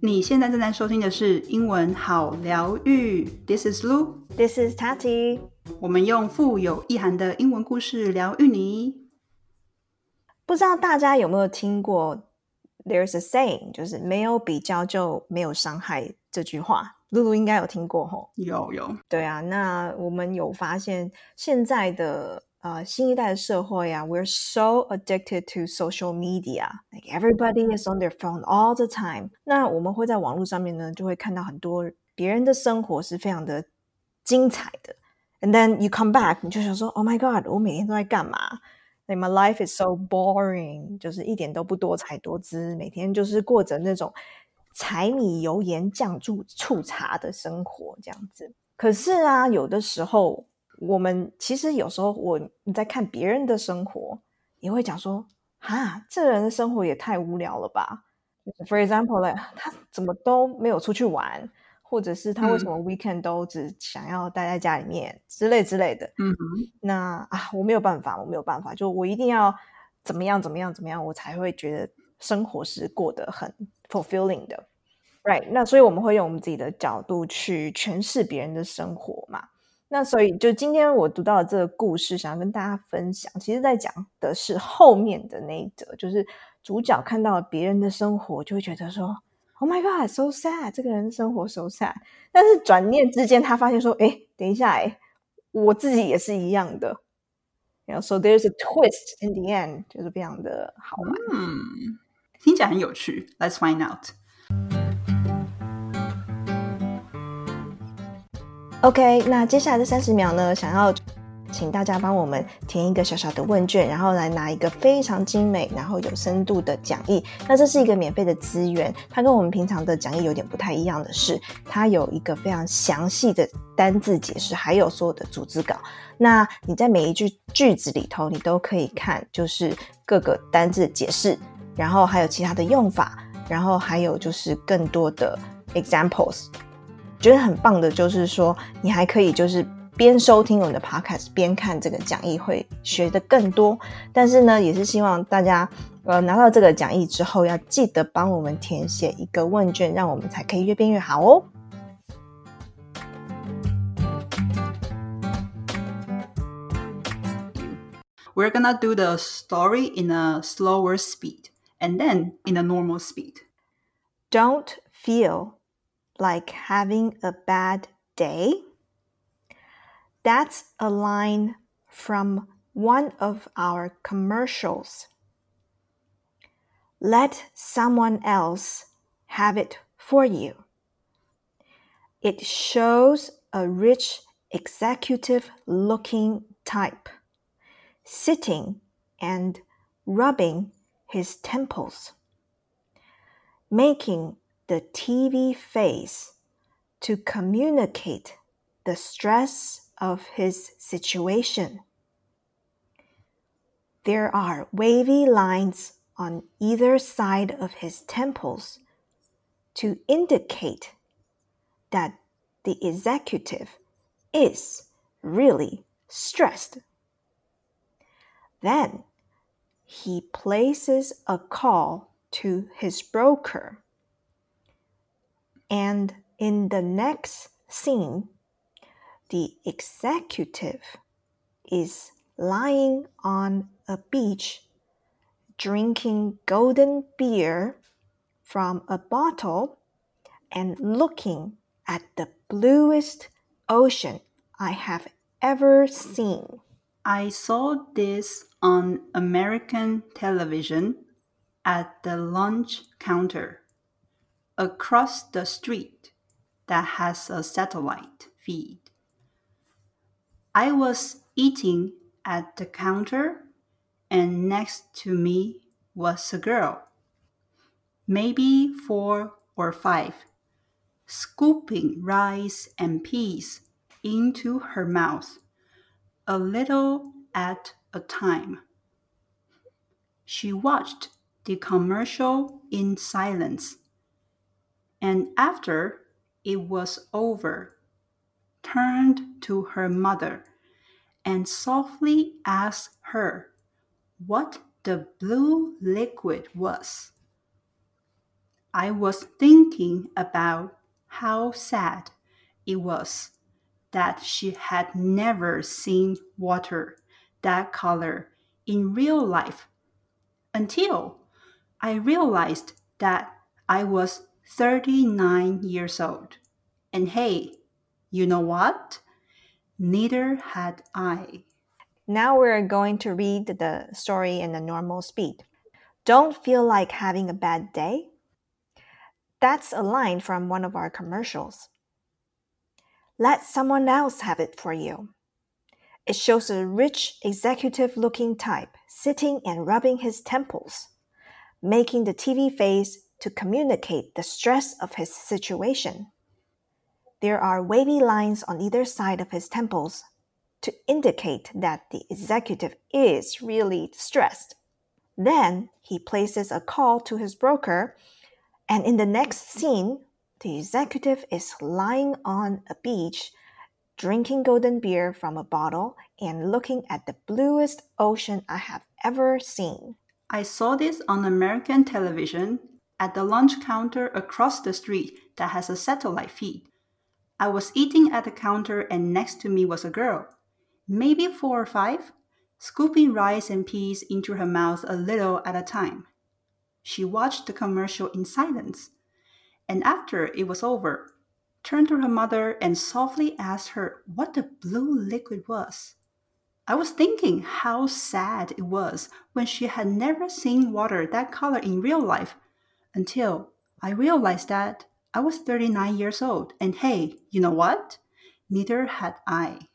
你现在正在收听的是英文好疗愈，This is Lu，This is Tati。我们用富有意涵的英文故事疗愈你。不知道大家有没有听过 "There's a saying"，就是没有比较就没有伤害这句话。露露应该有听过吼。有有，对啊，那我们有发现现在的 呃新一代的社会啊，we're so addicted to social media，like everybody is on their phone all the time。那我们会在网络上面呢，就会看到很多别人的生活是非常的精彩的，and then you come back，你就想说，Oh my God，我每天都在干嘛？Like my life is so boring，就是一点都不多彩多姿，每天就是过着那种柴米油盐酱醋醋茶的生活这样子。可是啊，有的时候 我们其实有时候我你在看别人的生活，也会讲说，哈，这人的生活也太无聊了吧。For example，like, 他怎么都没有出去玩，或者是他为什么 weekend 都只想要待在家里面之类之类的。嗯哼，那啊，我没有办法，我没有办法，就我一定要怎么样怎么样怎么样，我才会觉得生活是过得很 fulfilling 的，right？那所以我们会用我们自己的角度去诠释别人的生活嘛。那所以就今天我读到的这个故事，想要跟大家分享，其实在讲的是后面的那一则，就是主角看到了别人的生活，就会觉得说，Oh my God，so sad，这个人生活 so sad。但是转念之间，他发现说，哎，等一下，哎。我自己也是一样的然后 so there's a twist in the end，就是非常的好玩。嗯，听起来很有趣。Let's find out。OK，那接下来的三十秒呢，想要请大家帮我们填一个小小的问卷，然后来拿一个非常精美、然后有深度的讲义。那这是一个免费的资源，它跟我们平常的讲义有点不太一样的是，它有一个非常详细的单字解释，还有所有的组织稿。那你在每一句句子里头，你都可以看，就是各个单字解释，然后还有其他的用法，然后还有就是更多的 examples。觉得很棒的就是说，你还可以就是边收听我们的 podcast 边看这个讲义，会学的更多。但是呢，也是希望大家呃拿到这个讲义之后，要记得帮我们填写一个问卷，让我们才可以越变越好哦。We're gonna do the story in a slower speed and then in a normal speed. Don't feel like having a bad day. That's a line from one of our commercials. Let someone else have it for you. It shows a rich executive looking type sitting and rubbing his temples, making the TV face to communicate the stress of his situation. There are wavy lines on either side of his temples to indicate that the executive is really stressed. Then he places a call to his broker. And in the next scene, the executive is lying on a beach drinking golden beer from a bottle and looking at the bluest ocean I have ever seen. I saw this on American television at the lunch counter across the street that has a satellite feed. I was eating at the counter, and next to me was a girl, maybe four or five, scooping rice and peas into her mouth, a little at a time. She watched the commercial in silence, and after it was over, turned to her mother and softly asked her what the blue liquid was. I was thinking about how sad it was that she had never seen water that color in real life until I realized that I was 39 years old. And hey, you know what? Neither had I. Now we're going to read the story in a normal speed. Don't feel like having a bad day? That's a line from one of our commercials. Let someone else have it for you. It shows a rich, executive looking type sitting and rubbing his temples, making the TV face to communicate the stress of his situation. There are wavy lines on either side of his temples to indicate that the executive is really stressed. Then he places a call to his broker, and in the next scene, the executive is lying on a beach, drinking golden beer from a bottle and looking at the bluest ocean I have ever seen. I saw this on American television at the lunch counter across the street that has a satellite feed. I was eating at the counter, and next to me was a girl, maybe four or five, scooping rice and peas into her mouth a little at a time. She watched the commercial in silence and after it was over, turned to her mother and softly asked her what the blue liquid was. I was thinking how sad it was when she had never seen water that color in real life until I realized that I was 39 years old and hey, you know what? Neither had I.